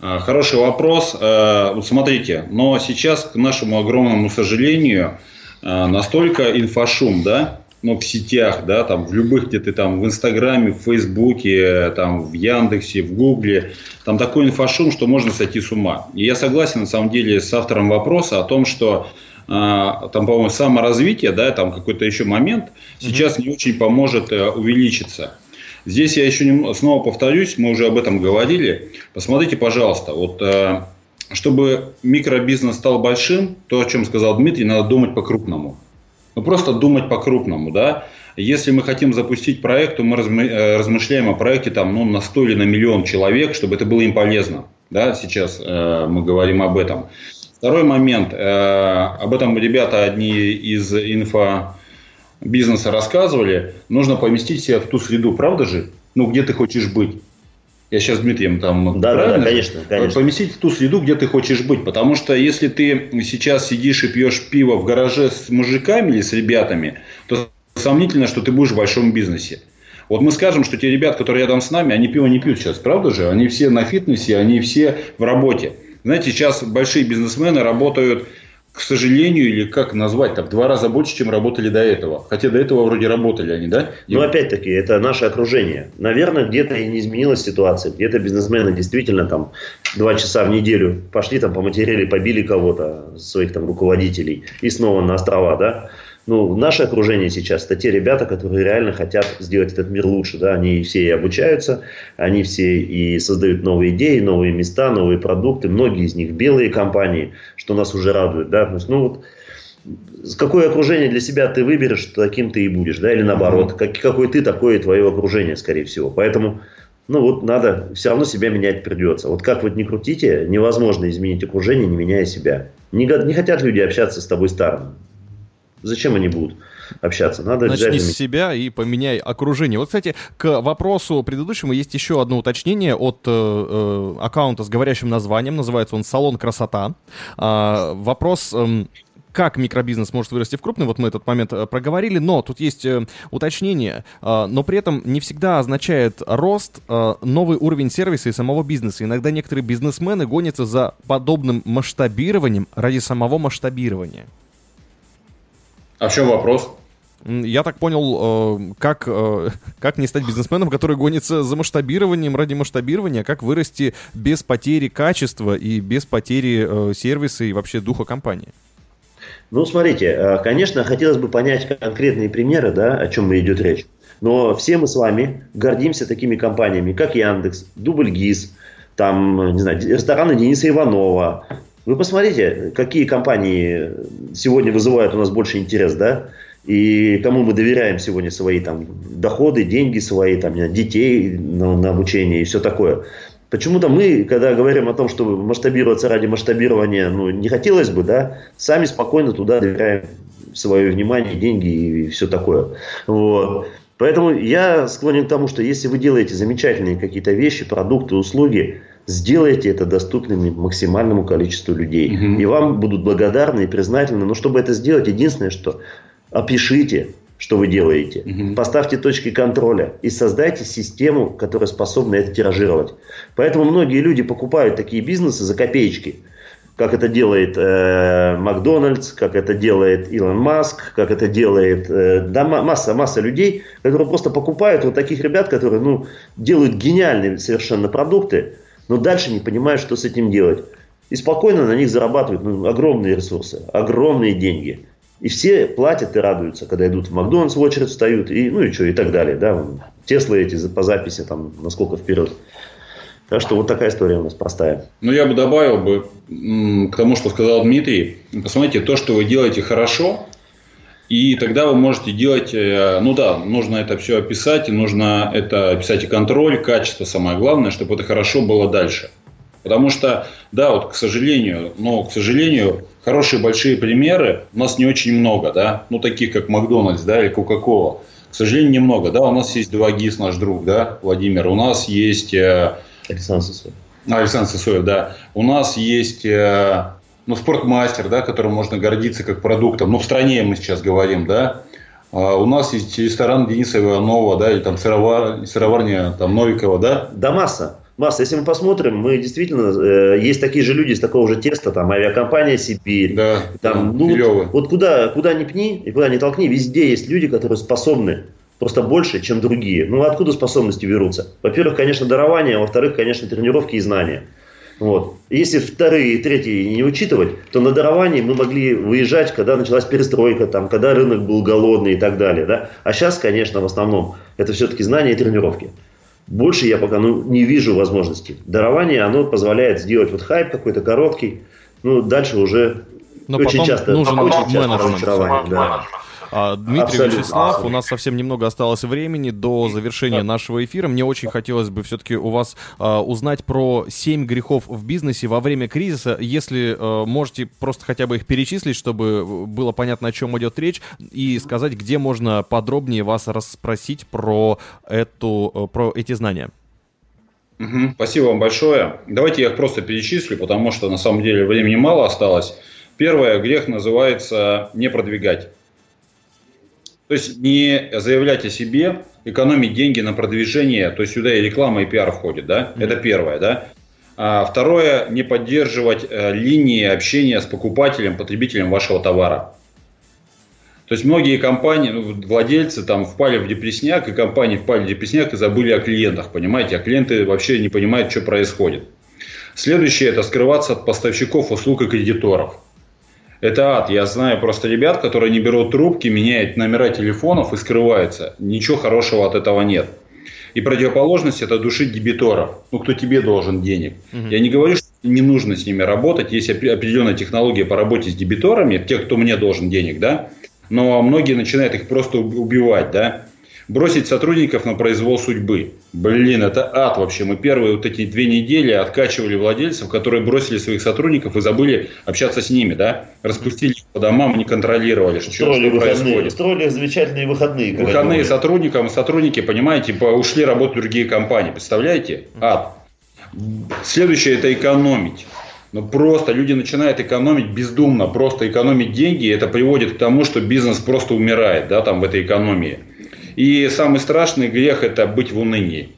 А, хороший вопрос. А, вот смотрите, но сейчас, к нашему огромному сожалению, а, настолько инфошум, да, ну, в сетях, да, там, в любых, где ты там, в Инстаграме, в Фейсбуке, там, в Яндексе, в Гугле, там такой инфошум, что можно сойти с ума. И я согласен, на самом деле, с автором вопроса о том, что там, по-моему, саморазвитие, да, там какой-то еще момент сейчас mm-hmm. не очень поможет э, увеличиться. Здесь я еще не, снова повторюсь, мы уже об этом говорили. Посмотрите, пожалуйста, вот э, чтобы микробизнес стал большим, то, о чем сказал Дмитрий, надо думать по-крупному. Ну, просто думать по-крупному, да. Если мы хотим запустить проект, то мы э, размышляем о проекте там, ну, на 100 или на миллион человек, чтобы это было им полезно. Да, сейчас э, мы говорим об этом. Второй момент. Э, об этом ребята одни из инфобизнеса рассказывали. Нужно поместить себя в ту среду, правда же? Ну, где ты хочешь быть. Я сейчас с Дмитрием там... Да, да, да, конечно, конечно. Поместить в ту среду, где ты хочешь быть. Потому что если ты сейчас сидишь и пьешь пиво в гараже с мужиками или с ребятами, то сомнительно, что ты будешь в большом бизнесе. Вот мы скажем, что те ребята, которые рядом с нами, они пиво не пьют сейчас, правда же? Они все на фитнесе, они все в работе. Знаете, сейчас большие бизнесмены работают, к сожалению, или как назвать, так, в два раза больше, чем работали до этого. Хотя до этого вроде работали они, да? Ну, опять-таки, это наше окружение. Наверное, где-то и не изменилась ситуация. Где-то бизнесмены действительно там два часа в неделю пошли там поматерили, побили кого-то, своих там руководителей, и снова на острова, да? Ну, наше окружение сейчас, это те ребята, которые реально хотят сделать этот мир лучше. Да? Они все и обучаются, они все и создают новые идеи, новые места, новые продукты. Многие из них белые компании, что нас уже радует. Да? То есть, ну, вот, какое окружение для себя ты выберешь, таким ты и будешь. Да? Или наоборот, как, какой ты, такое твое окружение, скорее всего. Поэтому ну вот надо, все равно себя менять придется. Вот как вот не крутите, невозможно изменить окружение, не меняя себя. Не, не хотят люди общаться с тобой старым. Зачем они будут общаться? Надо Начни обязательно... с себя и поменяй окружение. Вот, кстати, к вопросу предыдущему есть еще одно уточнение от э, э, аккаунта с говорящим названием. Называется он «Салон красота». А, вопрос... Э, как микробизнес может вырасти в крупный, вот мы этот момент э, проговорили, но тут есть э, уточнение, э, но при этом не всегда означает рост э, новый уровень сервиса и самого бизнеса. Иногда некоторые бизнесмены гонятся за подобным масштабированием ради самого масштабирования. А в чем вопрос? Я так понял, э, как, э, как не стать бизнесменом, который гонится за масштабированием ради масштабирования, как вырасти без потери качества и без потери э, сервиса и вообще духа компании. Ну, смотрите, конечно, хотелось бы понять конкретные примеры, да, о чем идет речь. Но все мы с вами гордимся такими компаниями, как Яндекс, Дубльгиз, там, не знаю, рестораны Дениса Иванова, вы посмотрите, какие компании сегодня вызывают у нас больше интерес, да? И кому мы доверяем сегодня свои там доходы, деньги свои, там, детей на, на обучение и все такое. Почему-то мы, когда говорим о том, что масштабироваться ради масштабирования, ну, не хотелось бы, да, сами спокойно туда доверяем свое внимание, деньги и все такое. Вот. Поэтому я склонен к тому, что если вы делаете замечательные какие-то вещи, продукты, услуги, сделайте это доступным максимальному количеству людей. Угу. И вам будут благодарны и признательны. Но чтобы это сделать, единственное, что опишите, что вы делаете. Угу. Поставьте точки контроля и создайте систему, которая способна это тиражировать. Поэтому многие люди покупают такие бизнесы за копеечки. Как это делает э, Макдональдс, как это делает Илон Маск, как это делает э, да, масса, масса людей, которые просто покупают вот таких ребят, которые ну, делают гениальные совершенно продукты, но дальше не понимают, что с этим делать. И спокойно на них зарабатывают ну, огромные ресурсы, огромные деньги. И все платят и радуются, когда идут в Макдональдс в очередь встают, и, ну и что, и так далее. Да? Теслы эти по записи, там, насколько вперед. Так что вот такая история у нас простая. Ну, я бы добавил бы к тому, что сказал Дмитрий. Посмотрите, то, что вы делаете хорошо, и тогда вы можете делать, э, ну да, нужно это все описать, и нужно это описать и контроль, качество самое главное, чтобы это хорошо было дальше. Потому что, да, вот, к сожалению, но, к сожалению, хорошие большие примеры у нас не очень много, да, ну, таких как Макдональдс, да, или Кока-Кола. К сожалению, немного, да, у нас есть два ГИС, наш друг, да, Владимир, у нас есть... Э, Александр Сосоев. Александр Сосоев, да. У нас есть э, ну, спортмастер, да, которым можно гордиться как продуктом, ну, в стране мы сейчас говорим, да, а у нас есть ресторан Дениса Иванова, да, или там сыровар, сыроварня там Новикова, да? Да, масса. Масса. Если мы посмотрим, мы действительно, э, есть такие же люди из такого же теста, там, авиакомпания «Сибирь». Да, там, ну, вот, вот куда, куда ни пни и куда ни толкни, везде есть люди, которые способны просто больше, чем другие. Ну, откуда способности берутся? Во-первых, конечно, дарование, а во-вторых, конечно, тренировки и знания. Вот. Если вторые и третьи не учитывать, то на даровании мы могли выезжать, когда началась перестройка, там, когда рынок был голодный и так далее. Да? А сейчас, конечно, в основном это все-таки знания и тренировки. Больше я пока ну, не вижу возможностей. Дарование, оно позволяет сделать вот хайп какой-то короткий, ну, дальше уже Но очень часто, нужен очень часто разочарование. Да. А, Дмитрий Абсолютно. Вячеслав, у нас совсем немного осталось времени до завершения нашего эфира. Мне очень хотелось бы все-таки у вас а, узнать про семь грехов в бизнесе во время кризиса. Если а, можете просто хотя бы их перечислить, чтобы было понятно, о чем идет речь, и сказать, где можно подробнее вас расспросить про, эту, про эти знания. Угу, спасибо вам большое. Давайте я их просто перечислю, потому что на самом деле времени мало осталось. Первое, грех называется не продвигать. То есть не заявлять о себе, экономить деньги на продвижение, то есть сюда и реклама, и пиар входит, да? Mm-hmm. Это первое, да? А второе, не поддерживать э, линии общения с покупателем, потребителем вашего товара. То есть многие компании, ну, владельцы там впали в депресняк, и компании впали в депресняк и забыли о клиентах, понимаете? А клиенты вообще не понимают, что происходит. Следующее – это скрываться от поставщиков услуг и кредиторов. Это ад. Я знаю просто ребят, которые не берут трубки, меняют номера телефонов и скрываются. Ничего хорошего от этого нет. И противоположность – это душить дебиторов. Ну, кто тебе должен денег. Угу. Я не говорю, что не нужно с ними работать. Есть определенная технология по работе с дебиторами, тех, кто мне должен денег, да но многие начинают их просто убивать, да. Бросить сотрудников на произвол судьбы. Блин, это ад вообще. Мы первые вот эти две недели откачивали владельцев, которые бросили своих сотрудников и забыли общаться с ними, да. Распустили их по домам, не контролировали, что, устроили что выходные, происходит. Устроили замечательные выходные. Выходные сотрудникам, сотрудники, понимаете, ушли работать в другие компании. Представляете? Ад. Следующее – это экономить. Ну просто люди начинают экономить бездумно, просто экономить деньги, и это приводит к тому, что бизнес просто умирает, да, там в этой экономии. И самый страшный грех это быть в унынии.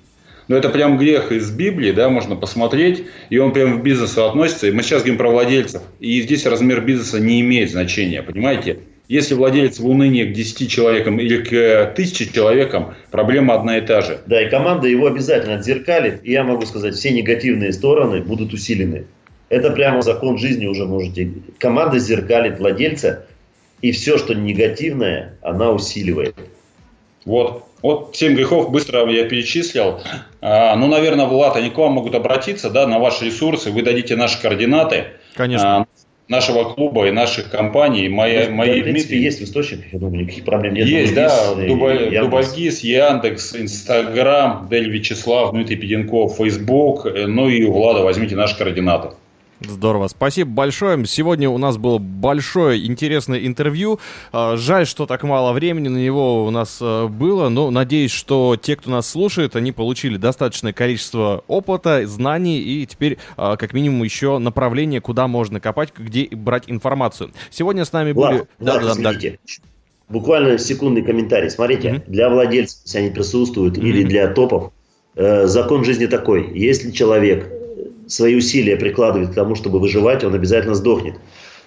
Но это прям грех из Библии, да, можно посмотреть, и он прям в бизнес относится. И мы сейчас говорим про владельцев, и здесь размер бизнеса не имеет значения, понимаете? Если владелец в унынии к 10 человекам или к 1000 человекам, проблема одна и та же. Да, и команда его обязательно отзеркалит, и я могу сказать, все негативные стороны будут усилены. Это прямо закон жизни уже можете. Команда зеркалит владельца, и все, что негативное, она усиливает. Вот. Вот семь грехов быстро я перечислил. А, ну, наверное, Влад, они к вам могут обратиться, да, на ваши ресурсы. Вы дадите наши координаты. Конечно. А, нашего клуба и наших компаний. Мои, да, мои в принципе, есть в источниках, я думаю, никаких проблем нет. Есть, да, Дубайгиз, Яндекс, Инстаграм, Дель Вячеслав, Дмитрий Педенков, Фейсбук, э, ну и у Влада возьмите наши координаты. Здорово, спасибо большое. Сегодня у нас было большое интересное интервью. А, жаль, что так мало времени на него у нас а, было, но надеюсь, что те, кто нас слушает, они получили достаточное количество опыта, знаний и теперь а, как минимум еще направление, куда можно копать, где брать информацию. Сегодня с нами Влад, были... Влад, да, да, да. Буквально секундный комментарий. Смотрите, mm-hmm. для владельцев, если они присутствуют, mm-hmm. или для топов, э, закон жизни такой. Если человек свои усилия прикладывает к тому, чтобы выживать, он обязательно сдохнет.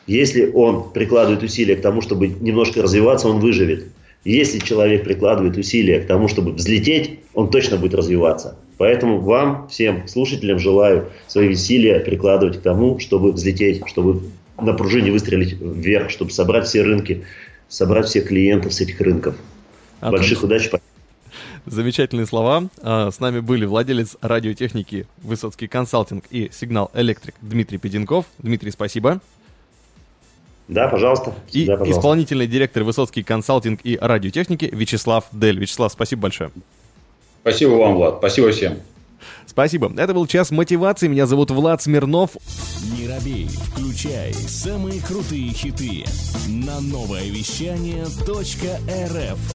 Если он прикладывает усилия к тому, чтобы немножко развиваться, он выживет. Если человек прикладывает усилия к тому, чтобы взлететь, он точно будет развиваться. Поэтому вам, всем слушателям, желаю свои усилия прикладывать к тому, чтобы взлететь, чтобы на пружине выстрелить вверх, чтобы собрать все рынки, собрать всех клиентов с этих рынков. Отлично. Больших удач. Замечательные слова. А, с нами были владелец радиотехники Высоцкий консалтинг и Сигнал Электрик Дмитрий Педенков. Дмитрий, спасибо. Да, пожалуйста. И да, пожалуйста. исполнительный директор Высоцкий консалтинг и радиотехники Вячеслав Дель. Вячеслав, спасибо большое. Спасибо вам, Влад. Спасибо всем. Спасибо. Это был час мотивации. Меня зовут Влад Смирнов. Не робей, включай самые крутые хиты на новое вещание .рф.